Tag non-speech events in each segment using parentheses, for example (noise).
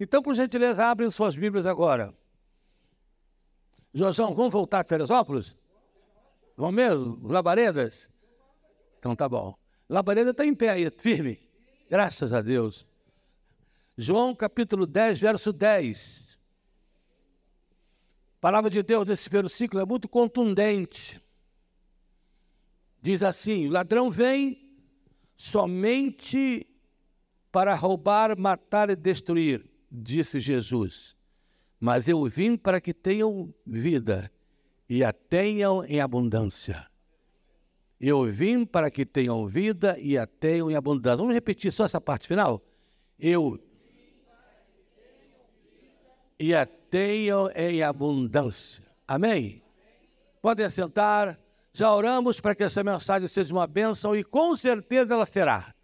Então, por gentileza, abrem suas Bíblias agora. Josão, vamos voltar a Teresópolis? Vamos mesmo? Labaredas? Então tá bom. Labareda está em pé aí, firme. Graças a Deus. João capítulo 10, verso 10. A palavra de Deus nesse versículo é muito contundente. Diz assim: o ladrão vem somente para roubar, matar e destruir, disse Jesus. Mas eu vim para que tenham vida e a tenham em abundância. Eu vim para que tenham vida e a tenham em abundância. Vamos repetir só essa parte final? Eu e a tenham em abundância. Amém? Podem assentar. Já oramos para que essa mensagem seja uma bênção e com certeza ela será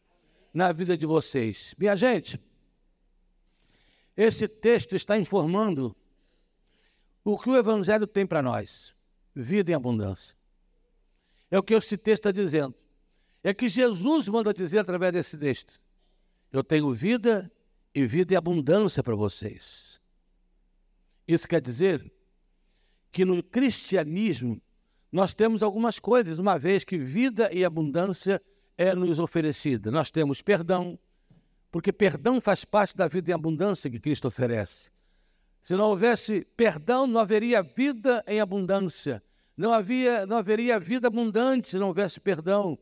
na vida de vocês. Minha gente, esse texto está informando o que o Evangelho tem para nós: vida em abundância. É o que esse texto está dizendo. É que Jesus manda dizer através desse texto: Eu tenho vida e vida em abundância para vocês. Isso quer dizer que no cristianismo nós temos algumas coisas, uma vez que vida e abundância é nos oferecida. Nós temos perdão, porque perdão faz parte da vida em abundância que Cristo oferece. Se não houvesse perdão, não haveria vida em abundância. Não, havia, não haveria vida abundante se não houvesse perdão.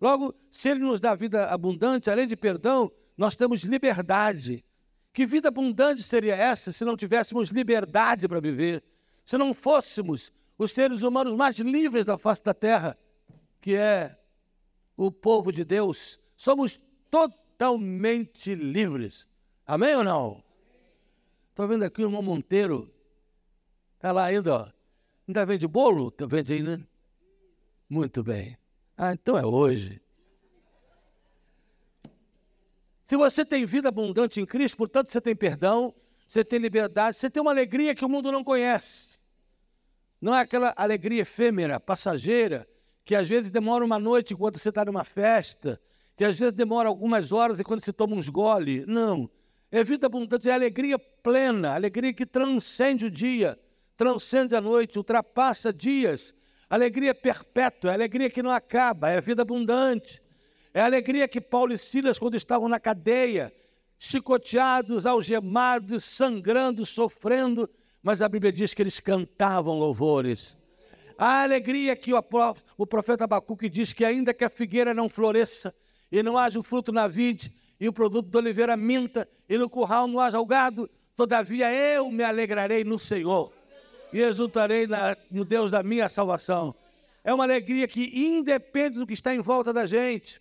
Logo, se Ele nos dá vida abundante, além de perdão, nós temos liberdade. Que vida abundante seria essa se não tivéssemos liberdade para viver? Se não fôssemos os seres humanos mais livres da face da terra, que é o povo de Deus, somos totalmente livres. Amém ou não? Estou vendo aqui o irmão Monteiro. Está lá ainda, ó. Ainda vende bolo? Vende aí, né? Muito bem. Ah, então é hoje. Se você tem vida abundante em Cristo, portanto você tem perdão, você tem liberdade, você tem uma alegria que o mundo não conhece. Não é aquela alegria efêmera, passageira, que às vezes demora uma noite enquanto você está numa festa, que às vezes demora algumas horas enquanto você toma uns gole. Não. É vida abundante, é alegria plena, alegria que transcende o dia, transcende a noite, ultrapassa dias. Alegria perpétua, é alegria que não acaba, é vida abundante. É alegria que Paulo e Silas, quando estavam na cadeia, chicoteados, algemados, sangrando, sofrendo, mas a Bíblia diz que eles cantavam louvores. A alegria que o profeta Abacuque diz que ainda que a figueira não floresça e não haja o fruto na vide e o produto da oliveira minta e no curral não haja o gado, todavia eu me alegrarei no Senhor e exultarei na, no Deus da minha salvação. É uma alegria que independe do que está em volta da gente.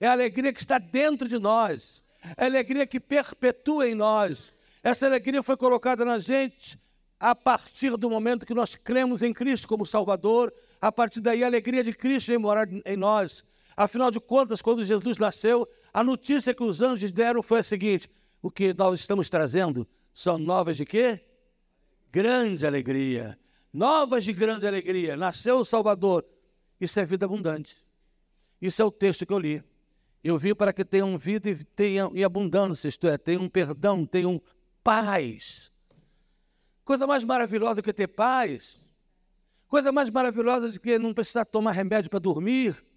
É a alegria que está dentro de nós. É a alegria que perpetua em nós. Essa alegria foi colocada na gente a partir do momento que nós cremos em Cristo como Salvador, a partir daí a alegria de Cristo vem morar em nós. Afinal de contas, quando Jesus nasceu, a notícia que os anjos deram foi a seguinte: o que nós estamos trazendo são novas de quê? Grande alegria. Novas de grande alegria. Nasceu o Salvador. Isso é vida abundante. Isso é o texto que eu li. Eu vim para que tenham vida e tenham em abundância, isto é, tenham perdão, tenham paz. Coisa mais maravilhosa do que ter paz. Coisa mais maravilhosa do que não precisar tomar remédio para dormir.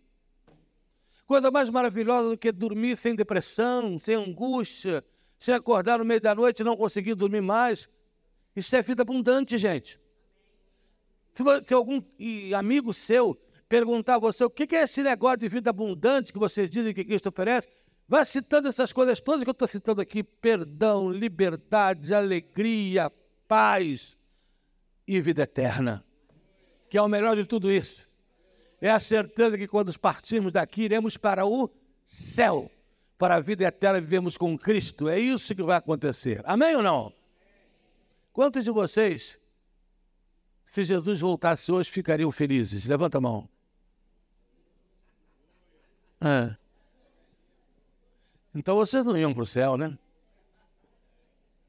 Coisa mais maravilhosa do que dormir sem depressão, sem angústia, sem acordar no meio da noite e não conseguir dormir mais. Isso é vida abundante, gente. Se, se algum amigo seu perguntar a você o que é esse negócio de vida abundante que vocês dizem que Cristo oferece, vá citando essas coisas todas que eu estou citando aqui: perdão, liberdade, alegria, paz e vida eterna. Que é o melhor de tudo isso. É a certeza que quando partirmos daqui, iremos para o céu. Para a vida eterna vivemos com Cristo. É isso que vai acontecer. Amém ou não? Quantos de vocês, se Jesus voltasse hoje, ficariam felizes? Levanta a mão. É. Então vocês não iam para o céu, né?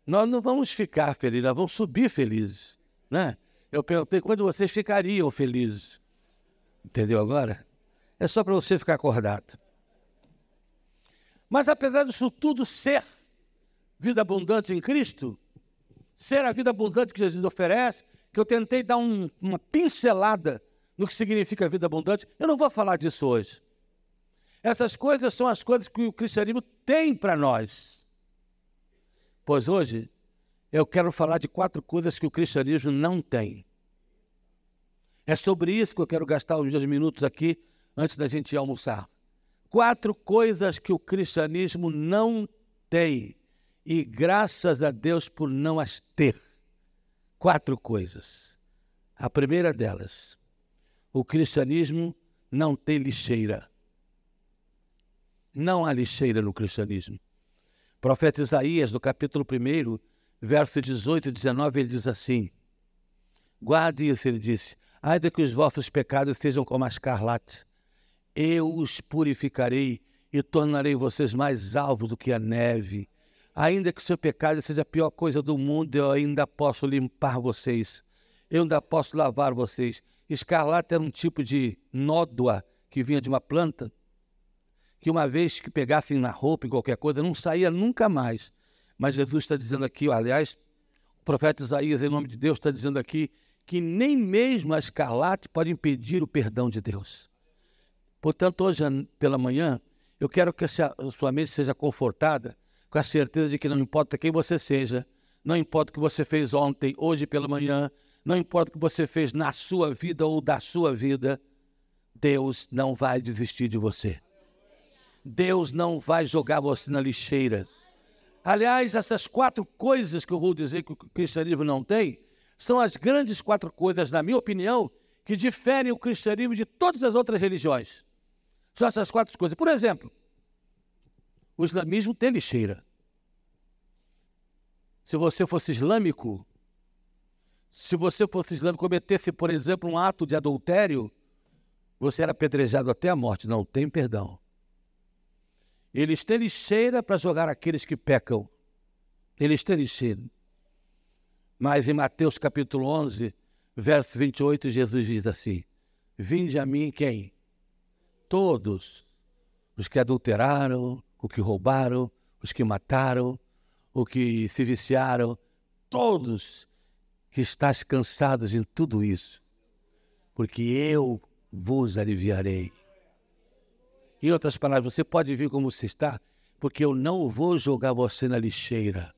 nós não vamos ficar felizes, nós vamos subir felizes. Né? Eu perguntei quando vocês ficariam felizes. Entendeu agora? É só para você ficar acordado. Mas apesar disso tudo ser vida abundante em Cristo? Ser a vida abundante que Jesus oferece, que eu tentei dar um, uma pincelada no que significa vida abundante, eu não vou falar disso hoje. Essas coisas são as coisas que o cristianismo tem para nós. Pois hoje eu quero falar de quatro coisas que o cristianismo não tem. É sobre isso que eu quero gastar os meus minutos aqui antes da gente almoçar. Quatro coisas que o cristianismo não tem e graças a Deus por não as ter. Quatro coisas. A primeira delas, o cristianismo não tem lixeira. Não há lixeira no cristianismo. O profeta Isaías, no capítulo 1, verso 18 e 19, ele diz assim: Guarde isso, ele disse, ainda que os vossos pecados sejam como a escarlate, eu os purificarei e tornarei vocês mais alvos do que a neve. Ainda que o seu pecado seja a pior coisa do mundo, eu ainda posso limpar vocês. Eu ainda posso lavar vocês. Escarlate era um tipo de nódoa que vinha de uma planta, que uma vez que pegassem na roupa, em qualquer coisa, não saía nunca mais. Mas Jesus está dizendo aqui, aliás, o profeta Isaías, em nome de Deus, está dizendo aqui que nem mesmo a escarlate pode impedir o perdão de Deus. Portanto, hoje pela manhã, eu quero que a sua mente seja confortada com a certeza de que não importa quem você seja, não importa o que você fez ontem, hoje pela manhã, não importa o que você fez na sua vida ou da sua vida, Deus não vai desistir de você. Deus não vai jogar você na lixeira. Aliás, essas quatro coisas que eu vou dizer que o cristianismo não tem, são as grandes quatro coisas, na minha opinião, que diferem o cristianismo de todas as outras religiões. São essas quatro coisas. Por exemplo, o islamismo tem lixeira. Se você fosse islâmico, se você fosse islâmico, cometesse, por exemplo, um ato de adultério, você era apedrejado até a morte. Não tem perdão. Eles têm lixeira para jogar aqueles que pecam. Eles têm lixeira. Mas em Mateus capítulo 11, verso 28, Jesus diz assim: Vinde a mim quem? Todos os que adulteraram, os que roubaram, os que mataram, os que se viciaram, todos que estás cansados em tudo isso, porque eu vos aliviarei. Em outras palavras, você pode vir como você está, porque eu não vou jogar você na lixeira.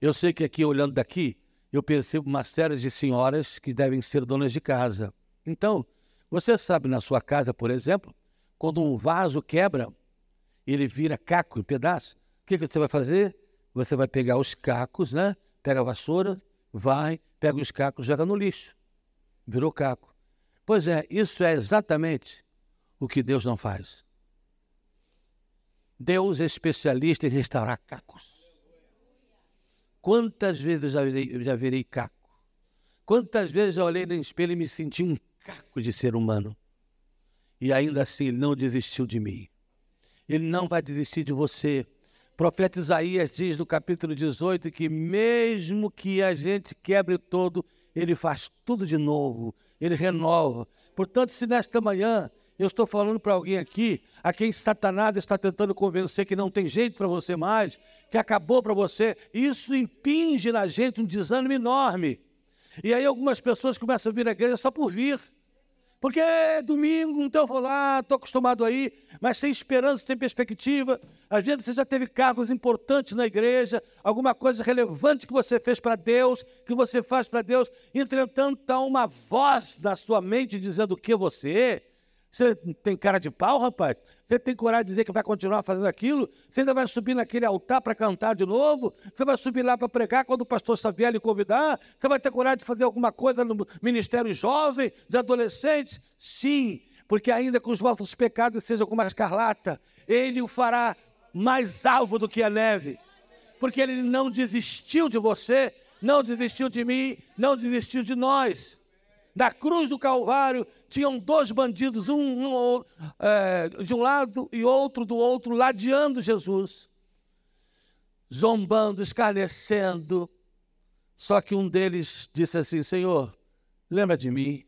Eu sei que aqui, olhando daqui, eu percebo uma série de senhoras que devem ser donas de casa. Então, você sabe na sua casa, por exemplo, quando um vaso quebra, ele vira caco em pedaços, o que, que você vai fazer? Você vai pegar os cacos, né? Pega a vassoura, vai, pega os cacos, joga no lixo. Virou caco. Pois é, isso é exatamente o que Deus não faz. Deus é especialista em restaurar cacos. Quantas vezes eu já virei, já virei caco? Quantas vezes eu olhei no espelho e me senti um caco de ser humano? E ainda assim ele não desistiu de mim. Ele não vai desistir de você. O profeta Isaías diz no capítulo 18 que mesmo que a gente quebre todo, ele faz tudo de novo, ele renova. Portanto, se nesta manhã eu estou falando para alguém aqui, a quem Satanás está tentando convencer que não tem jeito para você mais, que acabou para você, isso impinge na gente um desânimo enorme. E aí algumas pessoas começam a vir à igreja só por vir. Porque é domingo, então eu vou lá, estou acostumado aí, mas sem esperança, sem perspectiva. Às vezes você já teve cargos importantes na igreja, alguma coisa relevante que você fez para Deus, que você faz para Deus. Entretanto, está uma voz na sua mente dizendo que você. Você tem cara de pau, rapaz? Você tem coragem de dizer que vai continuar fazendo aquilo? Você ainda vai subir naquele altar para cantar de novo? Você vai subir lá para pregar quando o pastor Xavier lhe convidar? Você vai ter coragem de fazer alguma coisa no ministério jovem, de adolescentes? Sim, porque ainda que os vossos pecados sejam como a escarlata, ele o fará mais alvo do que a neve. Porque ele não desistiu de você, não desistiu de mim, não desistiu de nós. Da cruz do Calvário tinham dois bandidos, um, um é, de um lado e outro do outro, ladeando Jesus, zombando, escarnecendo. Só que um deles disse assim: Senhor, lembra de mim.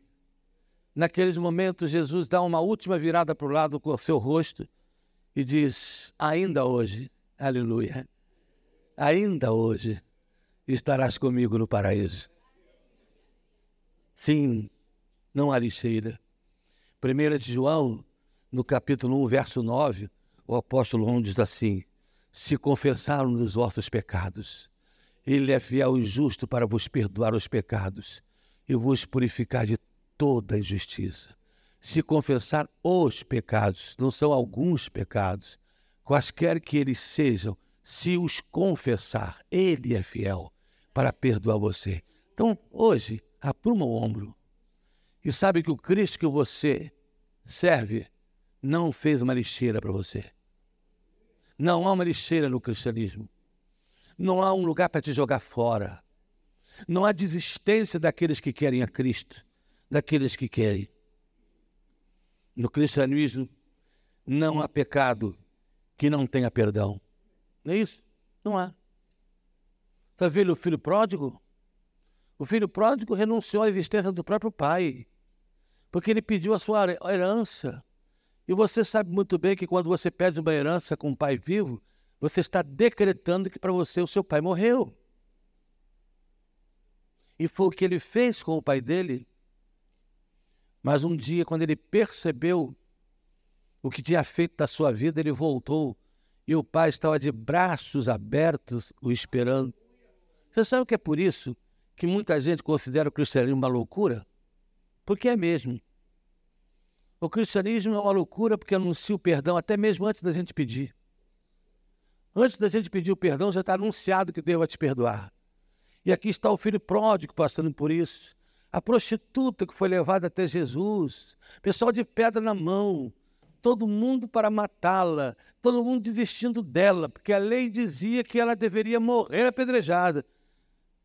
Naqueles momentos, Jesus dá uma última virada para o lado com o seu rosto e diz: Ainda hoje, aleluia, ainda hoje estarás comigo no paraíso. Sim, não lixeira. 1 de João, no capítulo 1, verso 9, o apóstolo João diz assim: Se confessarmos os vossos pecados, ele é fiel e justo para vos perdoar os pecados e vos purificar de toda injustiça. Se confessar os pecados, não são alguns pecados, quaisquer que eles sejam, se os confessar, ele é fiel para perdoar você. Então, hoje, apruma o ombro e sabe que o Cristo que você serve não fez uma lixeira para você. Não há uma lixeira no cristianismo. Não há um lugar para te jogar fora. Não há desistência daqueles que querem a Cristo, daqueles que querem. No cristianismo não há pecado que não tenha perdão. Não é isso? Não há. Está vendo o filho pródigo? O filho pródigo renunciou à existência do próprio pai, porque ele pediu a sua herança. E você sabe muito bem que quando você pede uma herança com um pai vivo, você está decretando que para você o seu pai morreu. E foi o que ele fez com o pai dele. Mas um dia, quando ele percebeu o que tinha feito da sua vida, ele voltou e o pai estava de braços abertos o esperando. Você sabe o que é por isso que muita gente considera o cristianismo uma loucura? Porque é mesmo. O cristianismo é uma loucura porque anuncia o perdão até mesmo antes da gente pedir. Antes da gente pedir o perdão, já está anunciado que Deus vai te perdoar. E aqui está o filho pródigo passando por isso. A prostituta que foi levada até Jesus. Pessoal de pedra na mão. Todo mundo para matá-la. Todo mundo desistindo dela, porque a lei dizia que ela deveria morrer apedrejada.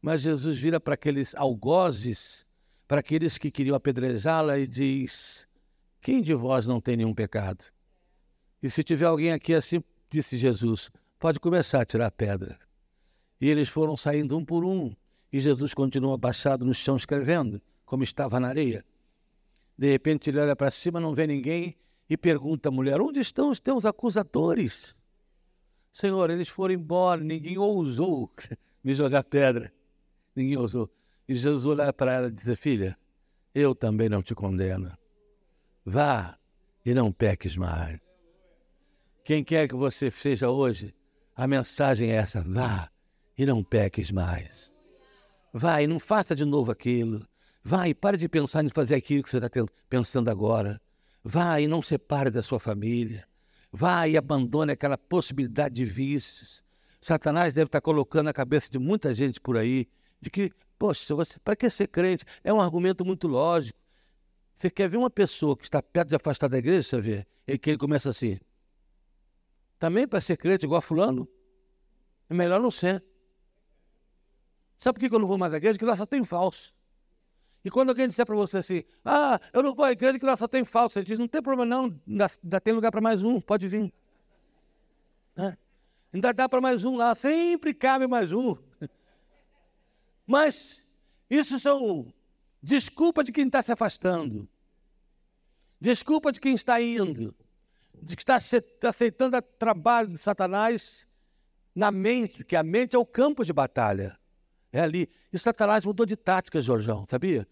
Mas Jesus vira para aqueles algozes, para aqueles que queriam apedrejá-la e diz: quem de vós não tem nenhum pecado? E se tiver alguém aqui assim, disse Jesus, pode começar a tirar a pedra. E eles foram saindo um por um, e Jesus continua abaixado no chão escrevendo, como estava na areia. De repente ele olha para cima, não vê ninguém e pergunta à mulher: Onde estão os teus acusadores? Senhor, eles foram embora, ninguém ousou (laughs) me jogar pedra. Ninguém ousou. E Jesus olha para ela e diz: Filha, eu também não te condeno. Vá e não peques mais. Quem quer que você seja hoje, a mensagem é essa: vá e não peques mais. Vá e não faça de novo aquilo. Vá e pare de pensar em fazer aquilo que você está pensando agora. Vá e não separe da sua família. Vá e abandone aquela possibilidade de vícios. Satanás deve estar colocando na cabeça de muita gente por aí de que, poxa, você, para que ser crente? É um argumento muito lógico. Você quer ver uma pessoa que está perto de afastar da igreja, você vê? E que ele começa assim. Também para ser crente igual a fulano? É melhor não ser. Sabe por que eu não vou mais à igreja? Porque lá só tem falso. E quando alguém disser para você assim, ah, eu não vou à igreja que lá só tem falso, você diz, não tem problema não, ainda, ainda tem lugar para mais um, pode vir. É. Ainda dá para mais um lá, sempre cabe mais um. Mas isso são Desculpa de quem está se afastando. Desculpa de quem está indo. De que está aceitando o trabalho de Satanás na mente, que a mente é o campo de batalha. É ali. E Satanás mudou de tática, Jorjão, sabia?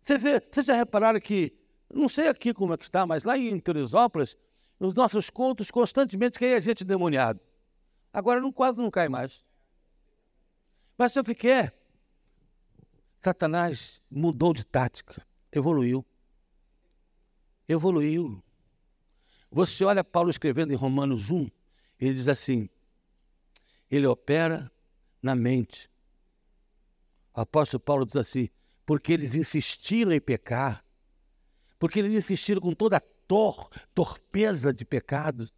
Você vê, vocês já repararam que, não sei aqui como é que está, mas lá em Teresópolis, nos nossos contos, constantemente cai gente demoniado. Agora não, quase não cai mais. Mas sabe o que é? Satanás mudou de tática, evoluiu. Evoluiu. Você olha Paulo escrevendo em Romanos 1, ele diz assim: ele opera na mente. O apóstolo Paulo diz assim: porque eles insistiram em pecar, porque eles insistiram com toda a tor torpeza de pecado.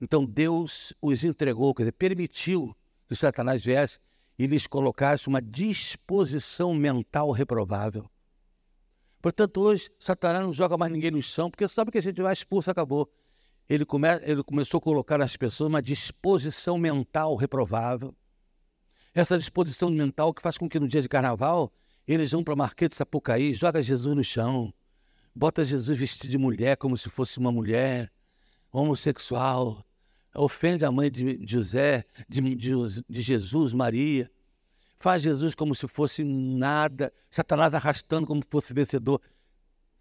Então Deus os entregou, quer dizer, permitiu que Satanás viesse e lhes colocasse uma disposição mental reprovável. Portanto, hoje, Satanás não joga mais ninguém no chão, porque sabe que a gente vai expulso, acabou. Ele, come, ele começou a colocar nas pessoas uma disposição mental reprovável. Essa disposição mental que faz com que no dia de carnaval eles vão para Marquês de Sapucaí, joga Jesus no chão, bota Jesus vestido de mulher como se fosse uma mulher, homossexual, ofende a mãe de José, de, de, de Jesus, Maria, faz Jesus como se fosse nada, Satanás arrastando como se fosse vencedor.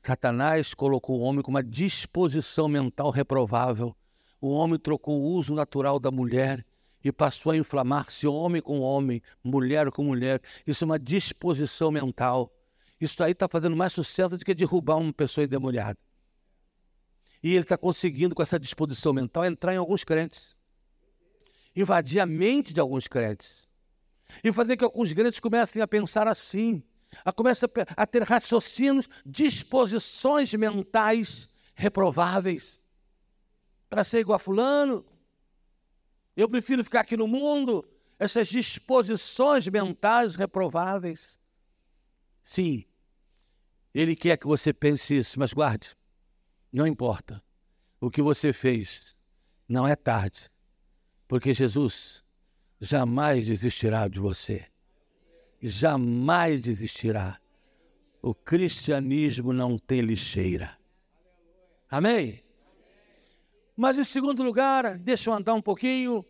Satanás colocou o homem com uma disposição mental reprovável. O homem trocou o uso natural da mulher e passou a inflamar-se homem com homem, mulher com mulher. Isso é uma disposição mental. Isso aí está fazendo mais sucesso do que derrubar uma pessoa endemoniada. E ele está conseguindo, com essa disposição mental, entrar em alguns crentes. Invadir a mente de alguns crentes. E fazer que alguns crentes comecem a pensar assim. A começar a ter raciocínios, disposições mentais reprováveis. Para ser igual a fulano. Eu prefiro ficar aqui no mundo. Essas disposições mentais reprováveis. Sim, ele quer que você pense isso, mas guarde. Não importa. O que você fez não é tarde, porque Jesus jamais desistirá de você. Jamais desistirá. O cristianismo não tem lixeira. Amém? Mas em segundo lugar, deixa eu andar um pouquinho.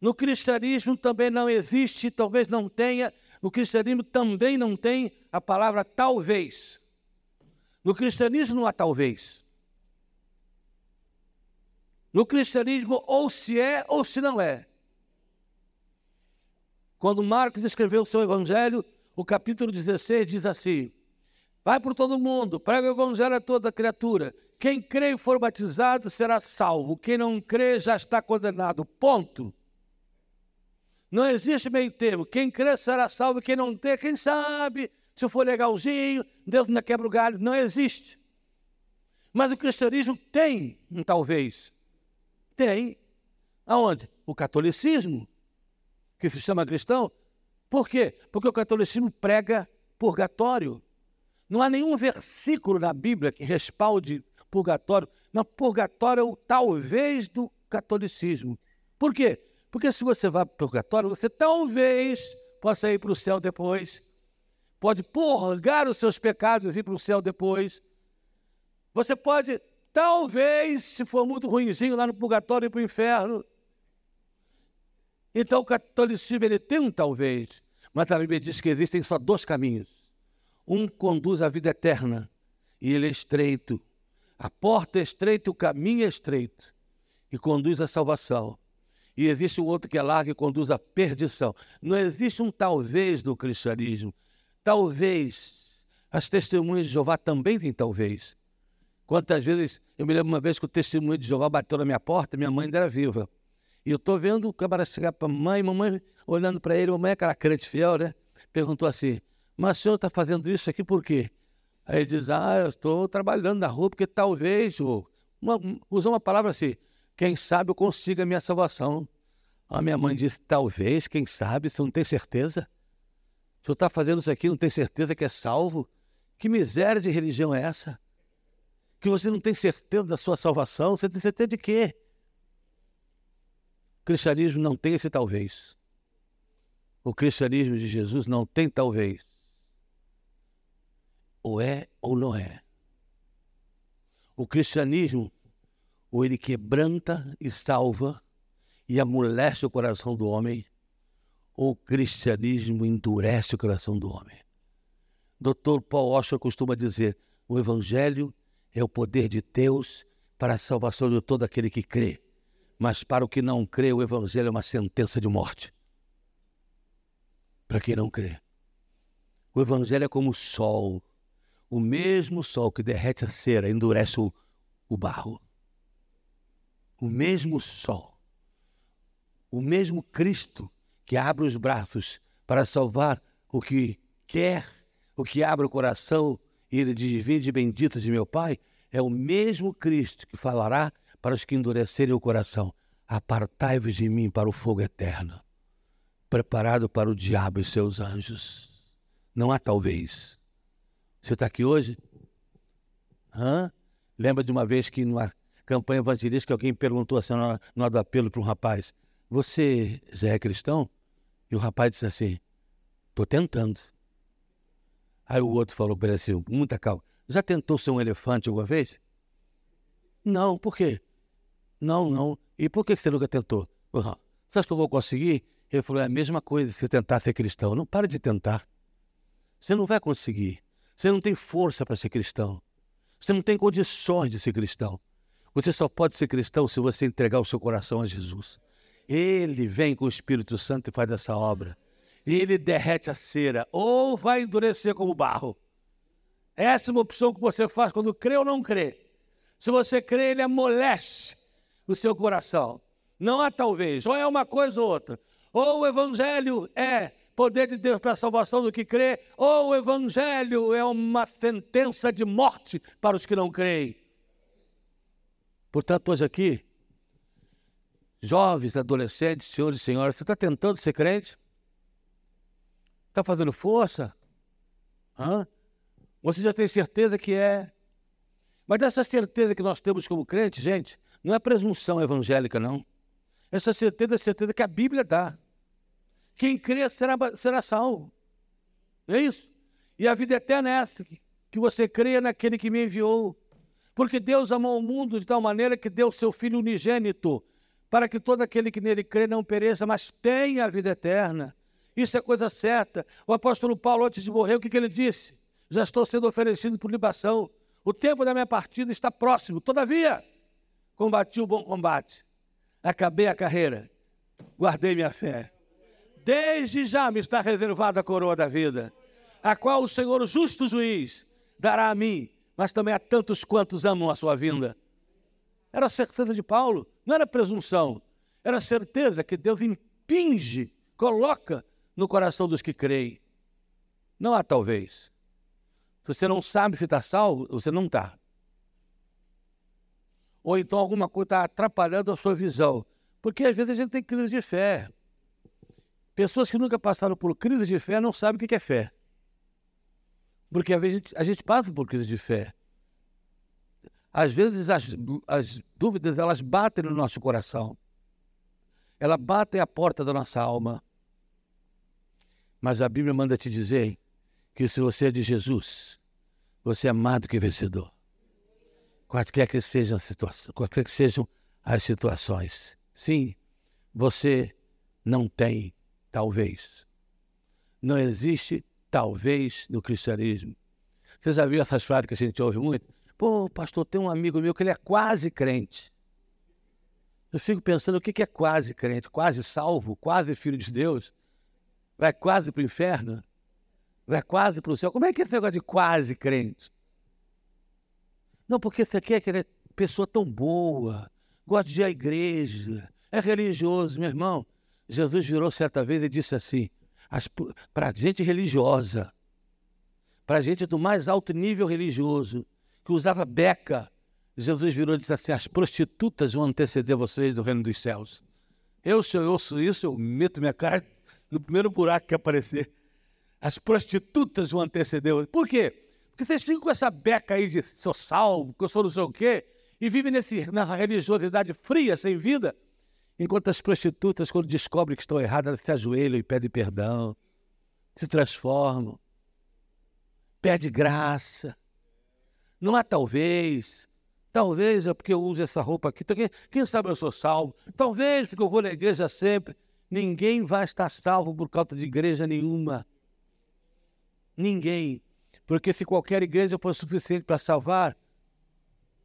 No cristianismo também não existe, talvez não tenha, no cristianismo também não tem a palavra talvez. No cristianismo não há talvez. No cristianismo, ou se é ou se não é. Quando Marcos escreveu o seu evangelho, o capítulo 16 diz assim: Vai por todo mundo, prega o evangelho a toda criatura. Quem crê e for batizado será salvo. Quem não crê já está condenado. Ponto. Não existe meio termo. Quem crê será salvo, quem não crê, quem sabe, se for legalzinho, Deus ainda quebra o galho. Não existe. Mas o cristianismo tem um talvez. Tem. Aonde? O catolicismo, que se chama cristão. Por quê? Porque o catolicismo prega purgatório. Não há nenhum versículo na Bíblia que respalde purgatório. Mas purgatório é o talvez do catolicismo. Por quê? Porque se você vai para o purgatório, você talvez possa ir para o céu depois. Pode purgar os seus pecados e ir para o céu depois. Você pode Talvez, se for muito ruimzinho, lá no purgatório e para o inferno. Então o catolicismo ele tem um talvez, mas a Bíblia diz que existem só dois caminhos. Um conduz à vida eterna e ele é estreito. A porta é estreita, o caminho é estreito e conduz à salvação. E existe o outro que é largo e conduz à perdição. Não existe um talvez no cristianismo. Talvez. As testemunhas de Jeová também têm talvez. Quantas vezes, eu me lembro uma vez que o testemunho de Jeová bateu na minha porta, minha mãe ainda era viva. E eu estou vendo o camarada chegar para a mãe, mamãe olhando para ele, mamãe é aquela crente fiel, né? Perguntou assim, mas o senhor está fazendo isso aqui por quê? Aí ele diz, ah, eu estou trabalhando na rua porque talvez, ou, uma, usou uma palavra assim, quem sabe eu consiga a minha salvação. A minha mãe disse, talvez, quem sabe, você não tem certeza? O senhor está fazendo isso aqui, não tem certeza que é salvo? Que miséria de religião é essa? Que você não tem certeza da sua salvação, você tem certeza de quê? O cristianismo não tem esse talvez. O cristianismo de Jesus não tem talvez. Ou é ou não é. O cristianismo, ou ele quebranta e salva e amolece o coração do homem, ou o cristianismo endurece o coração do homem. Dr. Paul Washer costuma dizer: o evangelho é o poder de Deus para a salvação de todo aquele que crê. Mas para o que não crê, o Evangelho é uma sentença de morte. Para quem não crê. O Evangelho é como o sol, o mesmo sol que derrete a cera, endurece o, o barro. O mesmo sol, o mesmo Cristo que abre os braços para salvar o que quer, o que abre o coração e ele diz: Vinde bendito de meu Pai, é o mesmo Cristo que falará para os que endurecerem o coração: Apartai-vos de mim para o fogo eterno, preparado para o diabo e seus anjos. Não há talvez. Você está aqui hoje? Hã? Lembra de uma vez que numa campanha evangelística alguém perguntou assim, no do apelo para um rapaz: Você já é cristão? E o rapaz disse assim: Estou tentando. Aí o outro falou para ele assim, muita calma. Já tentou ser um elefante alguma vez? Não, por quê? Não, não. E por que você nunca tentou? Você acha que eu vou conseguir? Ele falou: é a mesma coisa se tentar ser cristão. Não para de tentar. Você não vai conseguir. Você não tem força para ser cristão. Você não tem condições de ser cristão. Você só pode ser cristão se você entregar o seu coração a Jesus. Ele vem com o Espírito Santo e faz essa obra. Ele derrete a cera ou vai endurecer como barro. Essa é uma opção que você faz quando crê ou não crê. Se você crê, ele amolece o seu coração. Não há talvez, ou é uma coisa ou outra. Ou o evangelho é poder de Deus para a salvação do que crê, ou o evangelho é uma sentença de morte para os que não creem. Portanto, hoje aqui, jovens, adolescentes, senhores e senhoras, você está tentando ser crente? Está fazendo força? Hã? Você já tem certeza que é? Mas essa certeza que nós temos como crente, gente, não é presunção evangélica, não. Essa certeza é certeza que a Bíblia dá. Quem crê será, será salvo. É isso? E a vida eterna é essa, que você creia naquele que me enviou. Porque Deus amou o mundo de tal maneira que deu seu Filho unigênito, para que todo aquele que nele crê não pereça, mas tenha a vida eterna. Isso é coisa certa. O apóstolo Paulo, antes de morrer, o que, que ele disse? Já estou sendo oferecido por libação. O tempo da minha partida está próximo. Todavia, combati o bom combate. Acabei a carreira. Guardei minha fé. Desde já me está reservada a coroa da vida, a qual o Senhor, o justo juiz, dará a mim, mas também a tantos quantos amam a sua vinda. Era a certeza de Paulo, não era presunção. Era a certeza que Deus impinge, coloca no coração dos que creem. Não há talvez. Se você não sabe se está salvo, você não está. Ou então alguma coisa está atrapalhando a sua visão. Porque às vezes a gente tem crise de fé. Pessoas que nunca passaram por crise de fé não sabem o que é fé. Porque às vezes a gente, a gente passa por crise de fé. Às vezes as, as dúvidas elas batem no nosso coração. Elas batem à porta da nossa alma. Mas a Bíblia manda te dizer que se você é de Jesus, você é mais do que vencedor. Qualquer que sejam as situações, qualquer que sejam as situações. Sim, você não tem talvez. Não existe talvez no cristianismo. Você já viu essas frases que a gente ouve muito? Pô, pastor, tem um amigo meu que ele é quase crente. Eu fico pensando o que é quase crente, quase salvo, quase filho de Deus vai quase para o inferno, vai quase para o céu. Como é que é esse negócio de quase crente? Não, porque você quer que ele é pessoa tão boa, gosta de ir à igreja, é religioso, meu irmão. Jesus virou certa vez e disse assim: para gente religiosa, para gente do mais alto nível religioso, que usava beca, Jesus virou e disse assim: as prostitutas vão anteceder vocês do reino dos céus. Eu, se eu ouço isso, eu meto minha cara no primeiro buraco que aparecer. As prostitutas vão anteceder. Por quê? Porque vocês ficam com essa beca aí de sou salvo, que eu sou não sei o quê, e vivem nesse, nessa religiosidade fria, sem vida, enquanto as prostitutas, quando descobrem que estão erradas, se ajoelham e pedem perdão, se transformam, pede graça. Não há talvez. Talvez é porque eu uso essa roupa aqui. Então, quem, quem sabe eu sou salvo. Talvez porque eu vou na igreja sempre. Ninguém vai estar salvo por causa de igreja nenhuma. Ninguém. Porque se qualquer igreja fosse suficiente para salvar,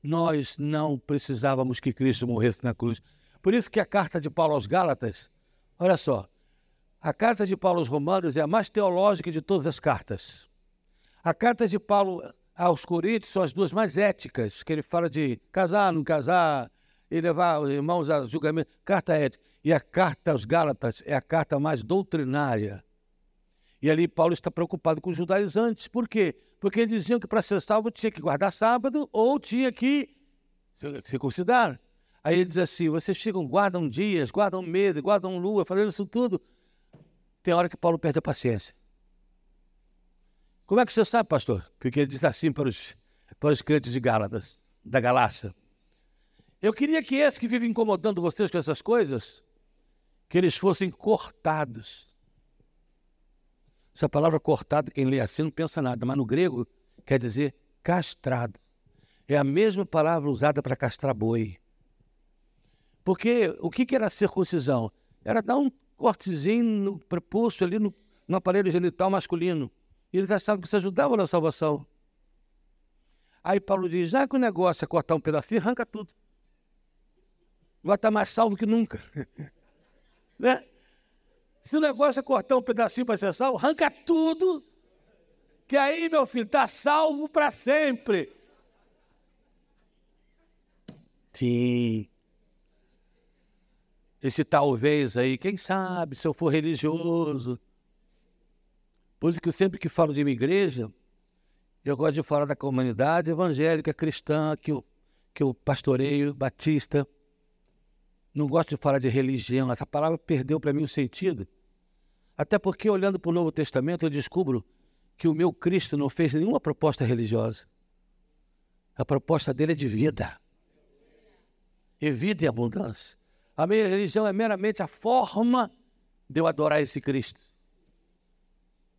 nós não precisávamos que Cristo morresse na cruz. Por isso que a carta de Paulo aos Gálatas, olha só, a carta de Paulo aos Romanos é a mais teológica de todas as cartas. A carta de Paulo aos Coríntios são as duas mais éticas, que ele fala de casar, não casar, e levar os irmãos a julgamento. Carta ética. E a carta aos Gálatas é a carta mais doutrinária. E ali Paulo está preocupado com os judaizantes. Por quê? Porque eles diziam que para ser salvo tinha que guardar sábado ou tinha que se considerar. Aí ele diz assim: vocês ficam, guardam dias, guardam meses, guardam lua, fazendo isso tudo. Tem hora que Paulo perde a paciência. Como é que você sabe, pastor? Porque ele diz assim para os, para os crentes de Gálatas, da Galácia. Eu queria que esses que vivem incomodando vocês com essas coisas, que eles fossem cortados. Essa palavra cortado, quem lê assim não pensa nada, mas no grego quer dizer castrado. É a mesma palavra usada para castrar boi. Porque o que, que era circuncisão? Era dar um cortezinho no prepúcio ali no, no aparelho genital masculino. E eles achavam que isso ajudava na salvação. Aí Paulo diz: já que o negócio é cortar um pedacinho, arranca tudo. Vai estar mais salvo que nunca. (laughs) né? Se o negócio é cortar um pedacinho para ser salvo, arranca tudo. Que aí, meu filho, está salvo para sempre. Sim. Esse talvez aí, quem sabe, se eu for religioso. Por isso que eu sempre que falo de uma igreja, eu gosto de falar da comunidade evangélica, cristã, que eu, que eu pastoreio, batista. Não gosto de falar de religião, essa palavra perdeu para mim o sentido. Até porque, olhando para o Novo Testamento, eu descubro que o meu Cristo não fez nenhuma proposta religiosa. A proposta dele é de vida. E vida e abundância. A minha religião é meramente a forma de eu adorar esse Cristo.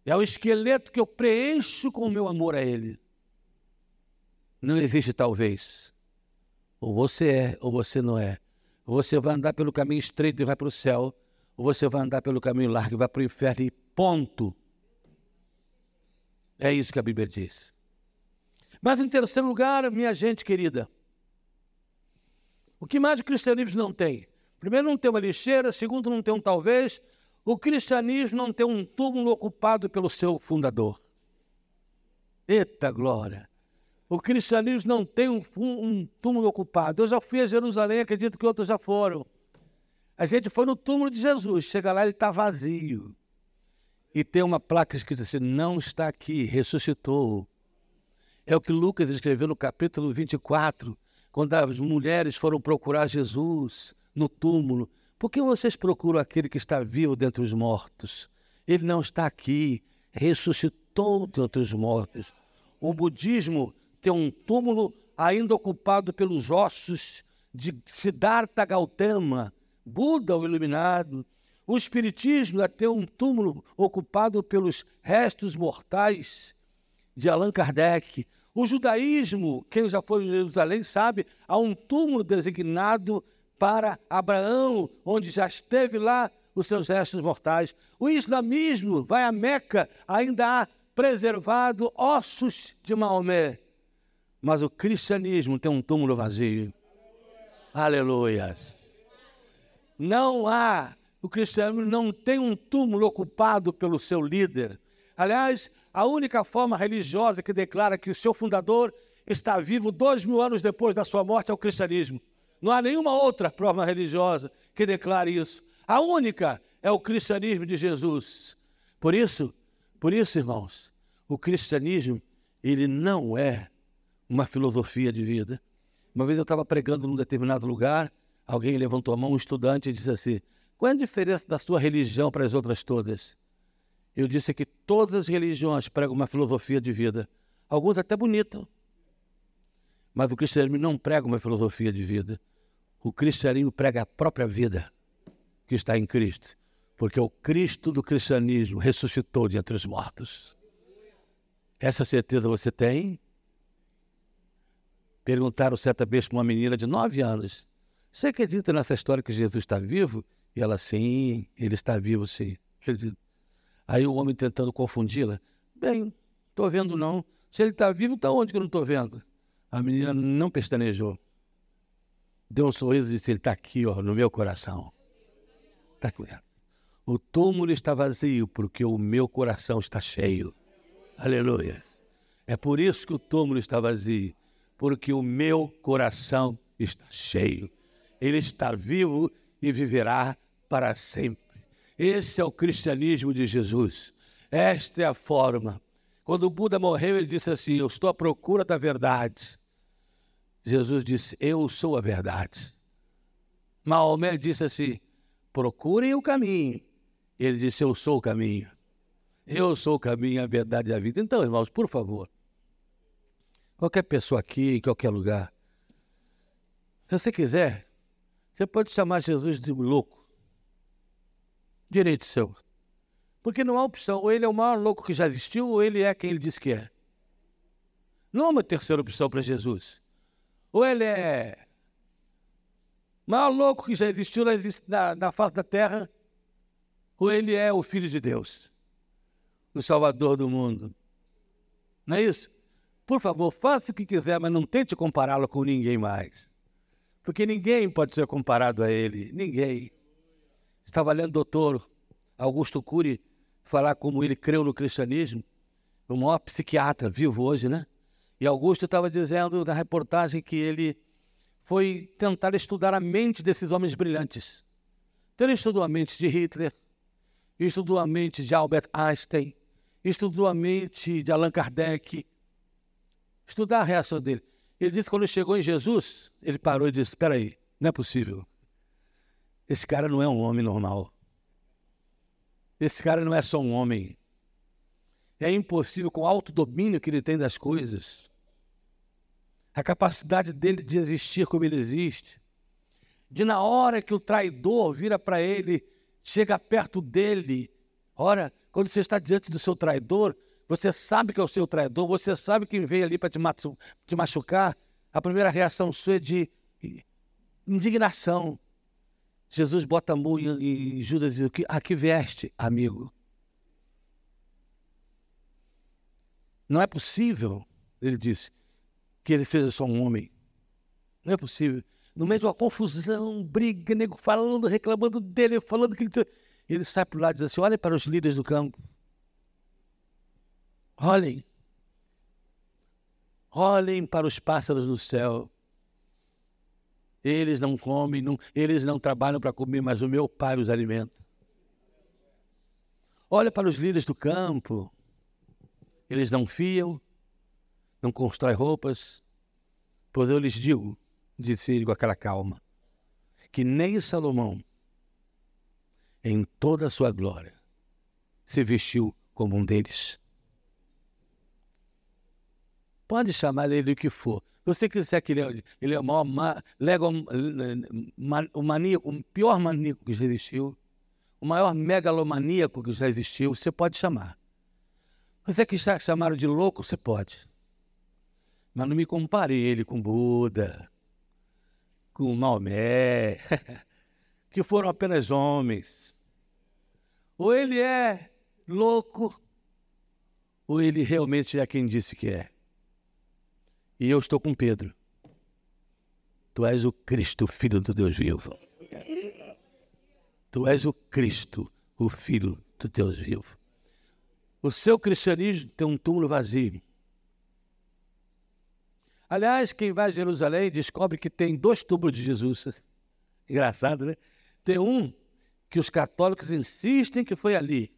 É o esqueleto que eu preencho com o meu amor a Ele. Não existe talvez. Ou você é, ou você não é. Você vai andar pelo caminho estreito e vai para o céu, ou você vai andar pelo caminho largo e vai para o inferno e ponto. É isso que a Bíblia diz. Mas em terceiro lugar, minha gente querida, o que mais o cristianismo não tem? Primeiro, não tem uma lixeira, segundo, não tem um talvez, o cristianismo não tem um túmulo ocupado pelo seu fundador. Eita glória! O cristianismo não tem um, um, túmulo ocupado. Eu já fui a Jerusalém, acredito que outros já foram. A gente foi no túmulo de Jesus, chega lá, ele está vazio. E tem uma placa escrita assim: não está aqui, ressuscitou. É o que Lucas escreveu no capítulo 24, quando as mulheres foram procurar Jesus no túmulo. Por que vocês procuram aquele que está vivo dentre os mortos? Ele não está aqui, ressuscitou dentre os mortos. O budismo tem um túmulo ainda ocupado pelos ossos de Siddhartha Gautama, Buda o iluminado. O espiritismo tem um túmulo ocupado pelos restos mortais de Allan Kardec. O judaísmo, quem já foi em Jerusalém sabe, há um túmulo designado para Abraão, onde já esteve lá os seus restos mortais. O islamismo vai a Meca, ainda há preservado ossos de Maomé. Mas o cristianismo tem um túmulo vazio. Aleluias. Não há, o cristianismo não tem um túmulo ocupado pelo seu líder. Aliás, a única forma religiosa que declara que o seu fundador está vivo dois mil anos depois da sua morte é o cristianismo. Não há nenhuma outra prova religiosa que declare isso. A única é o cristianismo de Jesus. Por isso, por isso, irmãos, o cristianismo, ele não é uma filosofia de vida. Uma vez eu estava pregando num determinado lugar, alguém levantou a mão, um estudante, e disse assim: Qual é a diferença da sua religião para as outras todas? Eu disse que todas as religiões pregam uma filosofia de vida, alguns até bonita, mas o cristianismo não prega uma filosofia de vida. O cristianismo prega a própria vida que está em Cristo. Porque o Cristo do cristianismo ressuscitou de entre os mortos. Essa certeza você tem? Perguntaram certa vez para uma menina de nove anos: Você acredita nessa história que Jesus está vivo? E ela, sim, ele está vivo, sim. Aí o homem tentando confundi-la: Bem, estou vendo não. Se ele está vivo, está onde que eu não estou vendo? A menina não pestanejou. Deu um sorriso e disse: Ele está aqui, ó, no meu coração. Está aqui. O túmulo está vazio porque o meu coração está cheio. Aleluia. É por isso que o túmulo está vazio, porque o meu coração está cheio. Ele está vivo e viverá para sempre. Esse é o cristianismo de Jesus. Esta é a forma. Quando o Buda morreu, ele disse assim: Eu estou à procura da verdade. Jesus disse: Eu sou a verdade. Maomé disse assim: Procurem o caminho. Ele disse: Eu sou o caminho. Eu sou o caminho, a verdade e a vida. Então, irmãos, por favor, qualquer pessoa aqui, em qualquer lugar, se você quiser, você pode chamar Jesus de louco. Direito seu. Porque não há opção. Ou ele é o maior louco que já existiu, ou ele é quem ele diz que é. Não há uma terceira opção para Jesus. Ou ele é O maior louco que já existiu na, na face da terra, ou ele é o Filho de Deus, o Salvador do mundo. Não é isso? Por favor, faça o que quiser, mas não tente compará-lo com ninguém mais. Porque ninguém pode ser comparado a ele. Ninguém. Estava lendo o doutor Augusto Cury falar como ele creu no cristianismo, o maior psiquiatra vivo hoje, né? E Augusto estava dizendo na reportagem que ele foi tentar estudar a mente desses homens brilhantes. Então ele estudou a mente de Hitler, estudou a mente de Albert Einstein, estudou a mente de Allan Kardec, estudar a reação dele. Ele disse que quando chegou em Jesus, ele parou e disse: Espera aí, não é possível. Esse cara não é um homem normal. Esse cara não é só um homem. É impossível com o autodomínio que ele tem das coisas. A capacidade dele de existir como ele existe. De na hora que o traidor vira para ele, chega perto dele. Ora, quando você está diante do seu traidor, você sabe que é o seu traidor, você sabe que veio ali para te machucar, a primeira reação sua é de indignação. Jesus bota a mão e Judas diz: A que veste, amigo? Não é possível, ele disse, que ele seja só um homem. Não é possível. No meio de uma confusão, briga, nego falando, reclamando dele, falando que ele. Ele sai para o lado e diz assim: olhem para os líderes do campo. Olhem. Olhem para os pássaros no céu. Eles não comem, não, eles não trabalham para comer, mas o meu pai os alimenta. Olha para os líderes do campo. Eles não fiam, não constroem roupas. Pois eu lhes digo, disse ele com aquela calma, que nem Salomão, em toda a sua glória, se vestiu como um deles. Pode chamar ele do que for. Você quiser que ele é, ele é o maior ma, lego, ma, o maníaco, o pior maníaco que já existiu, o maior megalomaníaco que já existiu, você pode chamar. Você quiser chamar de louco, você pode. Mas não me compare ele com Buda, com Maomé, (laughs) que foram apenas homens. Ou ele é louco, ou ele realmente é quem disse que é. E eu estou com Pedro. Tu és o Cristo, filho do Deus vivo. Tu és o Cristo, o filho do Deus vivo. O seu cristianismo tem um túmulo vazio. Aliás, quem vai a Jerusalém descobre que tem dois túmulos de Jesus. (laughs) Engraçado, né? Tem um que os católicos insistem que foi ali.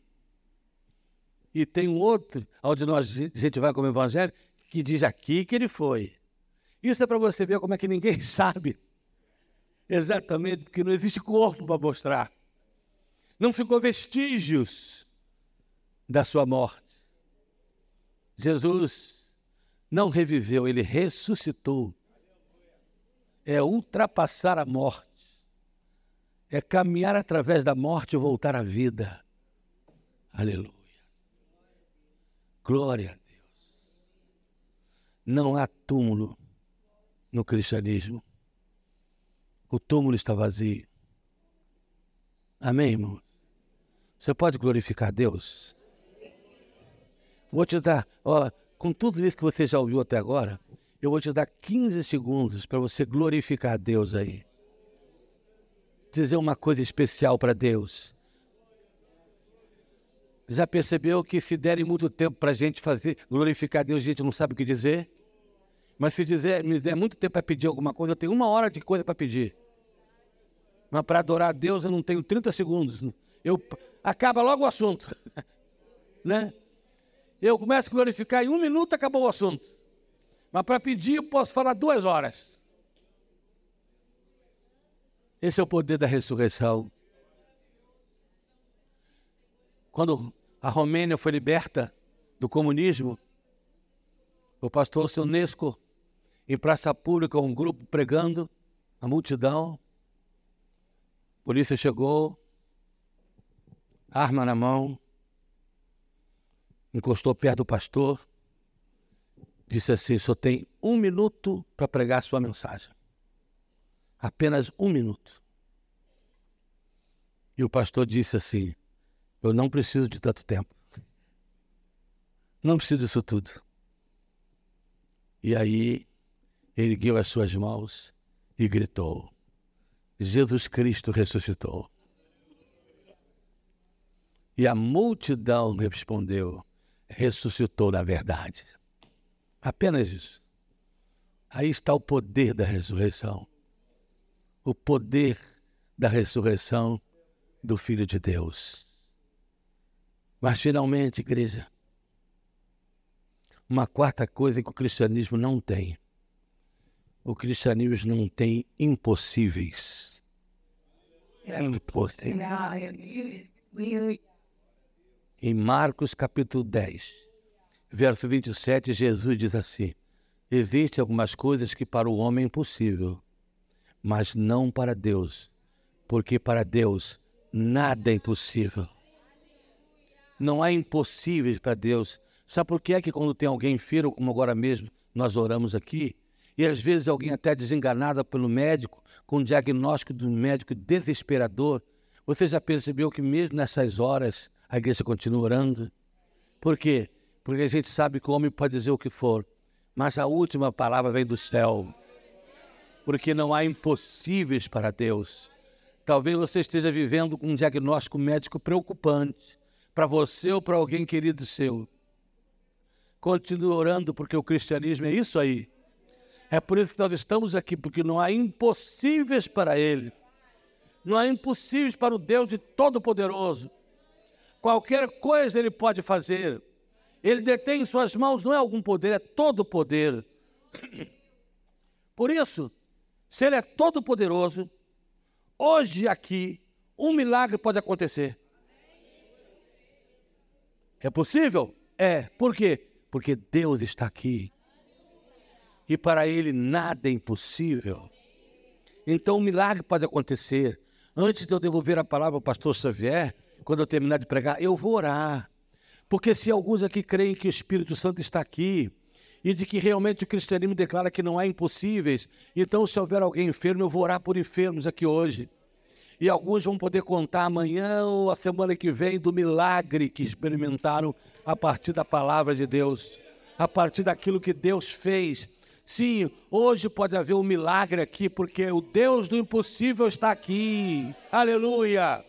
E tem um outro, onde nós, a gente vai como evangelho, que diz aqui que ele foi. Isso é para você ver como é que ninguém (laughs) sabe exatamente, porque não existe corpo para mostrar. Não ficou vestígios da sua morte. Jesus não reviveu, ele ressuscitou. É ultrapassar a morte. É caminhar através da morte e voltar à vida. Aleluia. Glória não há túmulo no cristianismo. O túmulo está vazio. Amém, irmão? Você pode glorificar Deus? Vou te dar, ó, com tudo isso que você já ouviu até agora, eu vou te dar 15 segundos para você glorificar Deus aí. Dizer uma coisa especial para Deus. Já percebeu que se derem muito tempo para a gente fazer, glorificar Deus, a gente não sabe o que dizer? Mas se dizer, me der muito tempo para pedir alguma coisa, eu tenho uma hora de coisa para pedir. Mas para adorar a Deus eu não tenho 30 segundos. Eu acaba logo o assunto. (laughs) né? Eu começo a glorificar em um minuto acabou o assunto. Mas para pedir eu posso falar duas horas. Esse é o poder da ressurreição. Quando a Romênia foi liberta do comunismo, o pastor Sionesco em praça pública, um grupo pregando, a multidão. A polícia chegou, arma na mão, encostou perto do pastor, disse assim: só tem um minuto para pregar sua mensagem. Apenas um minuto. E o pastor disse assim: Eu não preciso de tanto tempo. Não preciso disso tudo. E aí, ergueu as suas mãos e gritou: Jesus Cristo ressuscitou. E a multidão respondeu: ressuscitou na verdade. Apenas isso. Aí está o poder da ressurreição. O poder da ressurreição do Filho de Deus. Mas finalmente, igreja, uma quarta coisa que o cristianismo não tem. O cristianismo não tem impossíveis. É impossível. Em Marcos capítulo 10, verso 27, Jesus diz assim: Existem algumas coisas que para o homem é impossível, mas não para Deus, porque para Deus nada é impossível. Não há impossíveis para Deus. Sabe por que é que quando tem alguém enfermo, como agora mesmo nós oramos aqui, e às vezes alguém até desenganado pelo médico, com um diagnóstico do médico desesperador, você já percebeu que mesmo nessas horas a igreja continua orando? Por quê? Porque a gente sabe que o homem pode dizer o que for, mas a última palavra vem do céu. Porque não há impossíveis para Deus. Talvez você esteja vivendo um diagnóstico médico preocupante para você ou para alguém querido seu. Continue orando, porque o cristianismo é isso aí. É por isso que nós estamos aqui, porque não há impossíveis para Ele. Não há impossíveis para o Deus de Todo-Poderoso. Qualquer coisa Ele pode fazer. Ele detém em suas mãos não é algum poder, é todo poder. Por isso, se Ele é todo-poderoso, hoje aqui, um milagre pode acontecer. É possível? É. Por quê? porque Deus está aqui. E para Ele nada é impossível. Então um milagre pode acontecer. Antes de eu devolver a palavra ao pastor Xavier, quando eu terminar de pregar, eu vou orar. Porque se alguns aqui creem que o Espírito Santo está aqui, e de que realmente o cristianismo declara que não há impossíveis, então se houver alguém enfermo, eu vou orar por enfermos aqui hoje. E alguns vão poder contar amanhã ou a semana que vem do milagre que experimentaram a partir da palavra de Deus, a partir daquilo que Deus fez. Sim, hoje pode haver um milagre aqui, porque o Deus do impossível está aqui. Aleluia!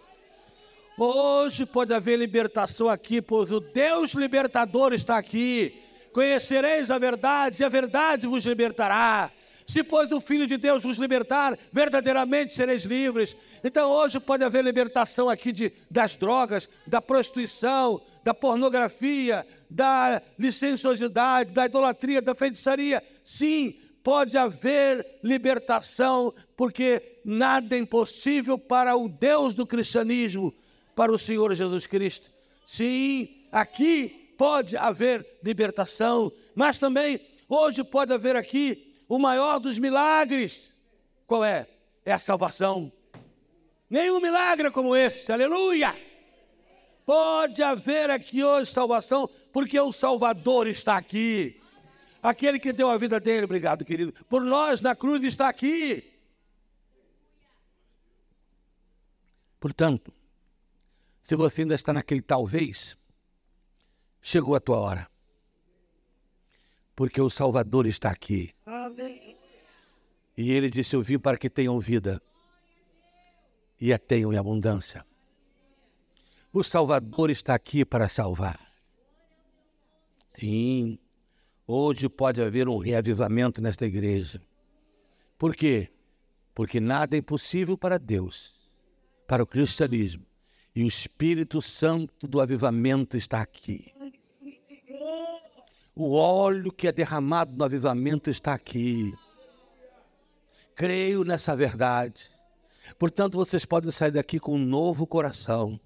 Hoje pode haver libertação aqui, pois o Deus libertador está aqui. Conhecereis a verdade, e a verdade vos libertará. Se, pois, o Filho de Deus vos libertar, verdadeiramente sereis livres. Então, hoje pode haver libertação aqui de, das drogas, da prostituição, da pornografia, da licenciosidade, da idolatria, da feitiçaria. Sim, pode haver libertação, porque nada é impossível para o Deus do cristianismo, para o Senhor Jesus Cristo. Sim, aqui pode haver libertação, mas também hoje pode haver aqui o maior dos milagres. Qual é? É a salvação. Nenhum milagre como esse, aleluia! Pode haver aqui hoje salvação, porque o Salvador está aqui. Aquele que deu a vida dele, obrigado, querido, por nós na cruz está aqui. Portanto, se você ainda está naquele talvez, chegou a tua hora. Porque o Salvador está aqui. Amém. E ele disse: Eu vim para que tenham vida e a tenham em abundância. O Salvador está aqui para salvar. Sim, hoje pode haver um reavivamento nesta igreja. Por quê? Porque nada é impossível para Deus, para o cristianismo. E o Espírito Santo do avivamento está aqui. O óleo que é derramado no avivamento está aqui. Creio nessa verdade. Portanto, vocês podem sair daqui com um novo coração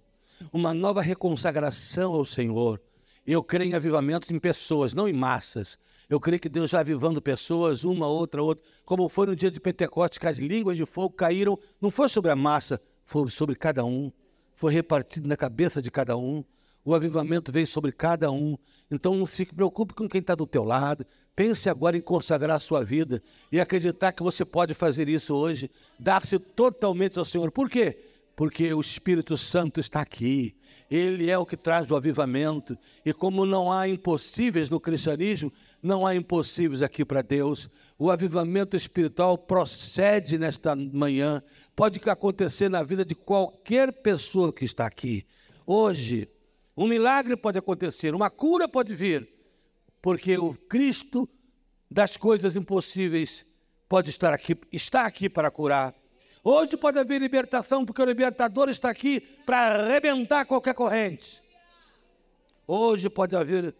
uma nova reconsagração ao Senhor. Eu creio em avivamento em pessoas, não em massas. Eu creio que Deus vai avivando pessoas, uma, outra, outra. Como foi no dia de Pentecostes, que as línguas de fogo caíram, não foi sobre a massa, foi sobre cada um. Foi repartido na cabeça de cada um. O avivamento veio sobre cada um. Então não se preocupe com quem está do teu lado. Pense agora em consagrar a sua vida e acreditar que você pode fazer isso hoje, dar-se totalmente ao Senhor. Por quê? Porque o Espírito Santo está aqui. Ele é o que traz o avivamento. E como não há impossíveis no cristianismo, não há impossíveis aqui para Deus. O avivamento espiritual procede nesta manhã. Pode acontecer na vida de qualquer pessoa que está aqui. Hoje, um milagre pode acontecer, uma cura pode vir, porque o Cristo das coisas impossíveis pode estar aqui, está aqui para curar. Hoje pode haver libertação, porque o libertador está aqui para arrebentar qualquer corrente. Hoje pode haver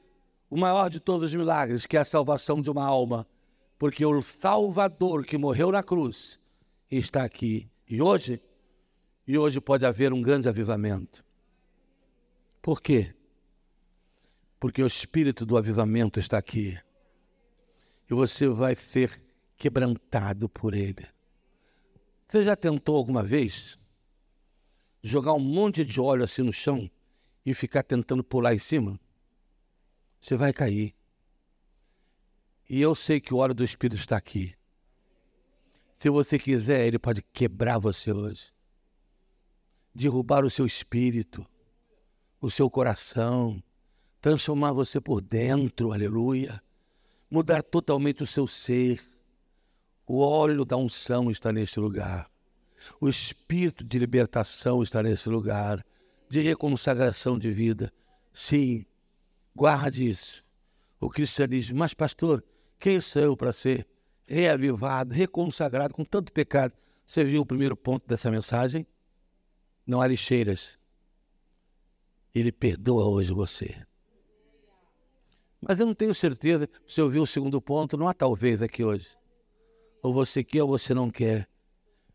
o maior de todos os milagres, que é a salvação de uma alma, porque o Salvador que morreu na cruz está aqui. E hoje, e hoje pode haver um grande avivamento. Por quê? Porque o espírito do avivamento está aqui. E você vai ser quebrantado por ele. Você já tentou alguma vez jogar um monte de óleo assim no chão e ficar tentando pular em cima? Você vai cair. E eu sei que o óleo do Espírito está aqui. Se você quiser, ele pode quebrar você hoje, derrubar o seu espírito, o seu coração, transformar você por dentro, aleluia, mudar totalmente o seu ser. O óleo da unção está neste lugar. O espírito de libertação está nesse lugar, de reconsagração de vida. Sim, guarde isso. O cristianismo, mas pastor, quem sou eu para ser reavivado, reconsagrado com tanto pecado? Você viu o primeiro ponto dessa mensagem? Não há lixeiras, ele perdoa hoje você. Mas eu não tenho certeza se eu vi o segundo ponto, não há talvez aqui hoje. Ou você quer ou você não quer.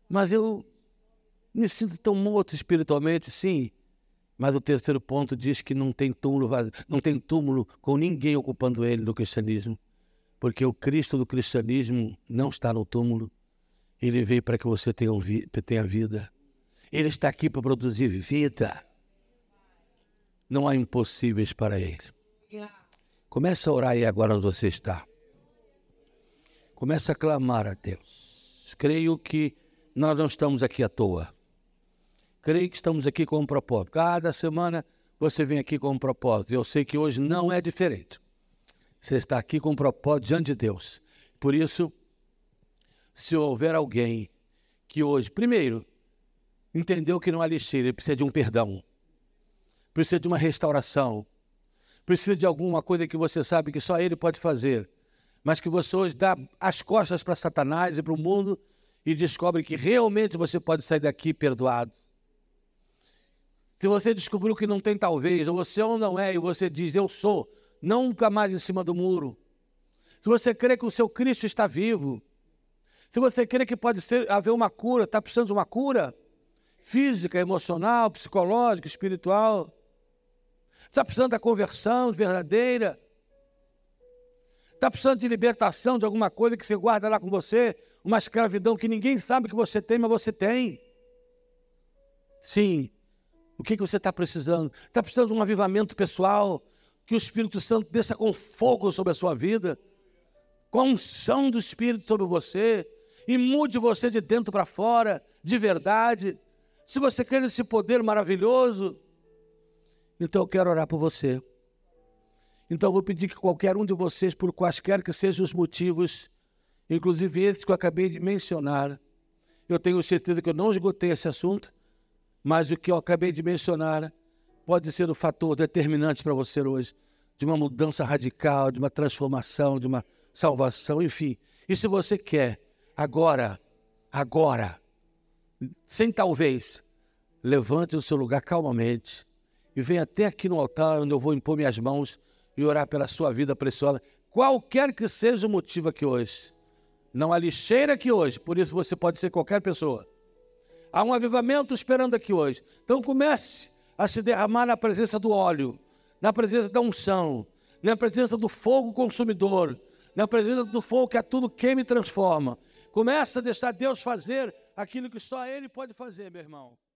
Mas eu me sinto tão morto espiritualmente, sim. Mas o terceiro ponto diz que não tem túmulo vazio, não tem túmulo com ninguém ocupando ele do cristianismo. Porque o Cristo do cristianismo não está no túmulo. Ele veio para que você tenha, tenha vida. Ele está aqui para produzir vida. Não há impossíveis para ele. Comece a orar aí agora onde você está. Comece a clamar a Deus. Creio que nós não estamos aqui à toa. Creio que estamos aqui com um propósito. Cada semana você vem aqui com um propósito. Eu sei que hoje não é diferente. Você está aqui com um propósito diante de Deus. Por isso, se houver alguém que hoje, primeiro, entendeu que não há lixeira, ele precisa de um perdão precisa de uma restauração, precisa de alguma coisa que você sabe que só Ele pode fazer, mas que você hoje dá as costas para Satanás e para o mundo e descobre que realmente você pode sair daqui perdoado. Se você descobriu que não tem talvez, ou você ou não é, e você diz eu sou, nunca mais em cima do muro. Se você crê que o seu Cristo está vivo, se você crê que pode ser, haver uma cura, está precisando de uma cura física, emocional, psicológica, espiritual, Está precisando da conversão verdadeira? Está precisando de libertação de alguma coisa que você guarda lá com você? Uma escravidão que ninguém sabe que você tem, mas você tem? Sim. O que, que você está precisando? Está precisando de um avivamento pessoal? Que o Espírito Santo desça com fogo sobre a sua vida? Com a unção do Espírito sobre você? E mude você de dentro para fora, de verdade? Se você quer esse poder maravilhoso, então eu quero orar por você. Então vou pedir que qualquer um de vocês, por quaisquer que sejam os motivos, inclusive esses que eu acabei de mencionar, eu tenho certeza que eu não esgotei esse assunto, mas o que eu acabei de mencionar pode ser o fator determinante para você hoje, de uma mudança radical, de uma transformação, de uma salvação, enfim. E se você quer, agora, agora, sem talvez, levante o seu lugar calmamente e venha até aqui no altar, onde eu vou impor minhas mãos e orar pela sua vida preciosa, qualquer que seja o motivo aqui hoje. Não há lixeira aqui hoje, por isso você pode ser qualquer pessoa. Há um avivamento esperando aqui hoje. Então comece a se derramar na presença do óleo, na presença da unção, na presença do fogo consumidor, na presença do fogo que a tudo queima e transforma. Comece a deixar Deus fazer aquilo que só Ele pode fazer, meu irmão.